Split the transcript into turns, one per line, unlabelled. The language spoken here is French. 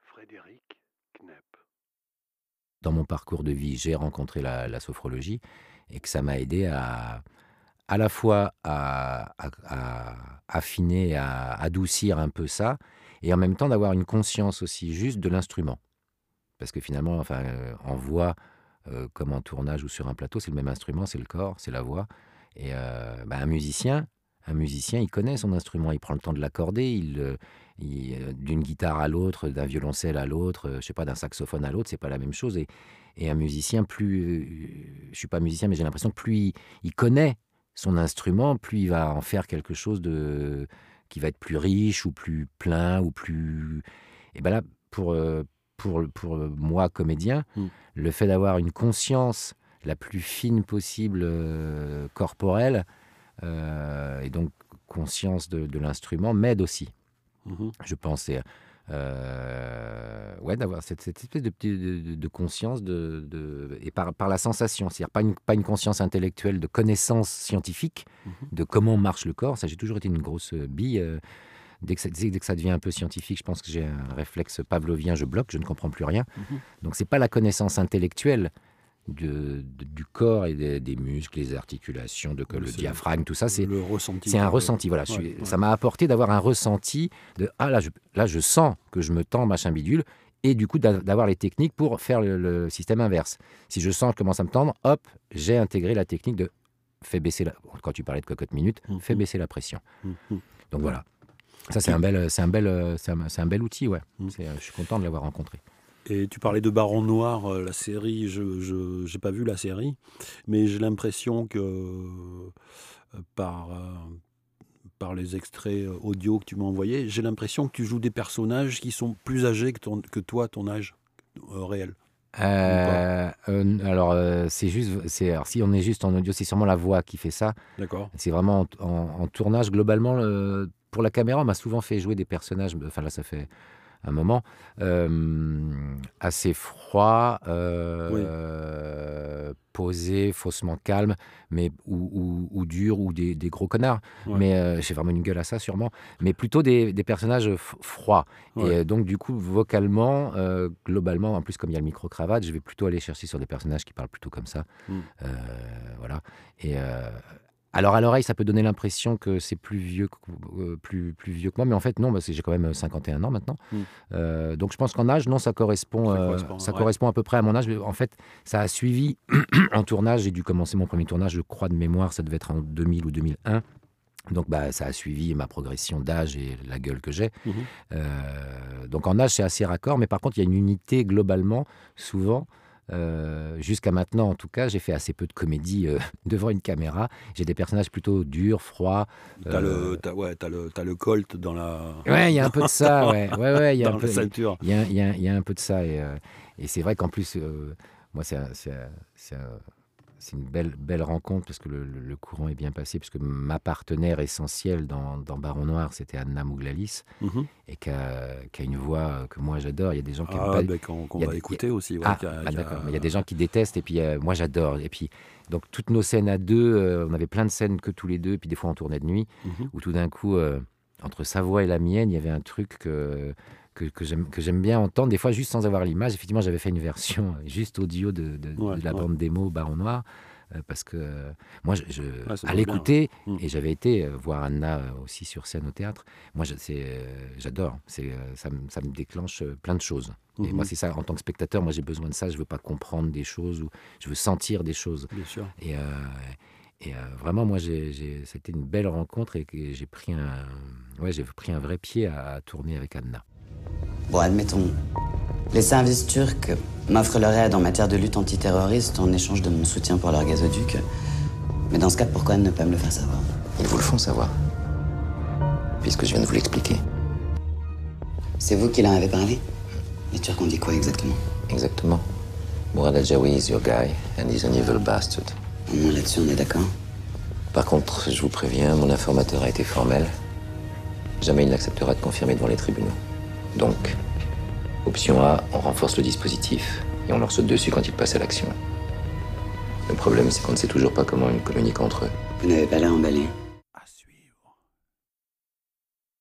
Frédéric Knepp.
Dans mon parcours de vie, j'ai rencontré la, sophrologie et que ça m'a aidé à à la fois à affiner, à adoucir un peu ça, et en même temps d'avoir une conscience aussi juste de l'instrument. Parce que finalement, enfin, euh, en voix, euh, comme en tournage ou sur un plateau, c'est le même instrument, c'est le corps, c'est la voix. Et euh, bah, un musicien, un musicien, il connaît son instrument, il prend le temps de l'accorder, il, euh, il, euh, d'une guitare à l'autre, d'un violoncelle à l'autre, euh, je sais pas, d'un saxophone à l'autre, c'est pas la même chose. Et, et un musicien, plus, je suis pas musicien, mais j'ai l'impression que plus il, il connaît son instrument, plus il va en faire quelque chose de qui va être plus riche ou plus plein ou plus. Et ben là, pour pour pour moi comédien,
Mm.
le fait d'avoir une conscience la plus fine possible euh, corporelle et donc conscience de, de l'instrument m'aide aussi
Mhm.
je pense. Euh, ouais, d'avoir cette, cette espèce de, conscience de, de- et par, par la sensation, c'est-à-dire pas une, pas une conscience intellectuelle de connaissance scientifique
Mhm.
de comment marche le corps. Ça, j'ai toujours été une grosse bille. euh, dès, que ça, dès que ça devient un peu scientifique, je pense que j'ai un réflexe pavlovien, je bloque, je ne comprends plus rien.
Mhm.
Donc, c'est pas la connaissance intellectuelle de- de- du corps et des, des muscles, les articulations, de le diaphragme, tout ça, c'est
le ressenti.
c'est un ressenti, voilà.
Ouais, ouais.
Ça m'a apporté d'avoir un ressenti de ah là je, là je sens que je me tends machin bidule et du coup d'a- d'avoir les techniques pour faire le, le système inverse. Si je sens que je commence à me tendre, hop, j'ai intégré la technique de fais baisser la quand tu parlais de cocotte minute,
Mhm.
fais baisser la pression.
Mhm.
Donc voilà. Ça c'est un bel c'est un bel euh, un, un bel outil ouais. C'est, euh, je suis content de l'avoir rencontré.
Et tu parlais de Baron Noir, euh, la série, je n'ai pas vu la série, mais j'ai l'impression que euh, par, euh, par les extraits audio que tu m'as envoyés, j'ai l'impression que tu joues des personnages qui sont plus âgés que, ton, que toi, ton âge réel.
Euh, euh, alors euh, c'est juste c'est alors, si on est juste en audio, c'est sûrement la voix qui fait ça.
D'accord
C'est vraiment en, en- en tournage globalement. pour la caméra, on m'a souvent fait jouer des personnages. Enfin là, ça fait un moment euh, assez froid, euh, posé, faussement calme, mais ou, ou, ou dur ou des, des gros connards.
Ouais.
Mais euh, j'ai vraiment une gueule à ça sûrement. Mais plutôt des, des personnages froids.
Ouais.
Et donc du coup, vocalement, globalement, en plus comme il y a le micro cravate, je vais plutôt aller chercher sur des personnages qui parlent plutôt comme ça.
Mm.
Euh, voilà. Et alors à l'oreille, ça peut donner l'impression que c'est plus vieux, que, euh, plus, plus vieux que moi, mais en fait non, parce que j'ai quand même 51 ans maintenant.
Mm.
Euh, donc je pense qu'en âge, non, ça correspond,
Ça
euh,
correspond,
ça
ouais.
correspond à peu près à mon âge. Mais En fait, ça a suivi en tournage. J'ai dû commencer mon premier tournage, je crois de mémoire, ça devait être en 2000 ou 2001. Donc bah, ça a suivi ma progression d'âge et la gueule que j'ai. Euh, donc en âge, c'est assez raccord, mais par contre, il y a une unité globalement, souvent. Euh, Jusqu'à maintenant, en tout cas, j'ai fait assez peu de comédie euh, devant une caméra. J'ai des personnages plutôt durs, froids.
T'as
Euh,
le, t'as- ouais, t'as le, t'as le colt dans la,
Ouais, il y a un peu de ça, ouais. Ouais, ouais, il y a
dans
un peu.
la ceinture.
Il y y y a un peu de ça. Et, euh, et c'est vrai qu'en plus, euh, moi, c'est un- c'est un- c'est un- c'est une belle, belle rencontre parce que le, le- le courant est bien passé, puisque ma partenaire essentielle dans, dans Baron Noir, c'était Anna Mouglalis,
Mhm.
et qui a, une voix euh, que moi j'adore. Il y a des gens qui
Ah,
pas.
ben, qu'on
a
va écouter aussi. ouais,
Ah, ah, d'accord. Il y a des gens qui détestent, et puis euh, moi j'adore. Et puis, donc, toutes nos scènes à deux, euh, on avait plein de scènes que tous les deux, puis des fois on tournait de nuit
Mhm.
où tout d'un coup, euh, entre sa voix et la mienne, il y avait un truc que, que, que j'aime bien entendre, des fois juste sans avoir l'image. Effectivement, j'avais fait une version euh, juste audio de, de- de
Ouais,
la
ouais.
bande démo Baron Noir, euh, parce que euh, moi, je, je-
Ouais, ça
à l'écouter,
bien. Mm.
et j'avais été voir Anna aussi sur scène au théâtre, moi, j'adore. C'est, ça, me, ça me déclenche plein de choses. Et
Mhm.
moi, c'est ça, en tant que spectateur, moi, j'ai besoin de ça. Je veux pas comprendre des choses, ou je veux sentir des choses.
Bien sûr.
Et, et vraiment, moi, c'était une belle rencontre et j'ai pris un, ouais, pris un vrai pied à, à tourner avec Anna.
Bon, admettons. Les services turcs m'offrent leur aide en matière de lutte antiterroriste en échange de mon soutien pour leur gazoduc. Mais dans ce cas, pourquoi ne pas me le faire savoir?
Ils vous le font savoir. Puisque je viens de vous l'expliquer.
C'est vous qui leur avez parlé? Les Turcs ont dit quoi exactement?
Exactement. Mourad Adjawi is your guy, and he's an evil bastard.
Au moins là-dessus, on est d'accord?
Par contre, je vous préviens, mon informateur a été formel. Jamais il n'acceptera de confirmer devant les tribunaux. Donc, option A, on renforce le dispositif et on leur saute dessus quand ils passent à l'action. Le problème, c'est qu'on ne sait toujours pas comment ils communiquent entre eux.
Vous n'avez pas l'air emballé.